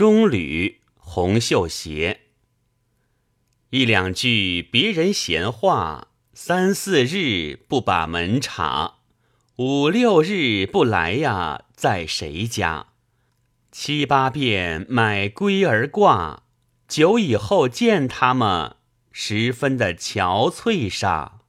中履红绣鞋。一两句别人闲话，三四日不把门插，五六日不来呀，在谁家？七八遍买龟儿挂，久以后见他们，十分的憔悴煞。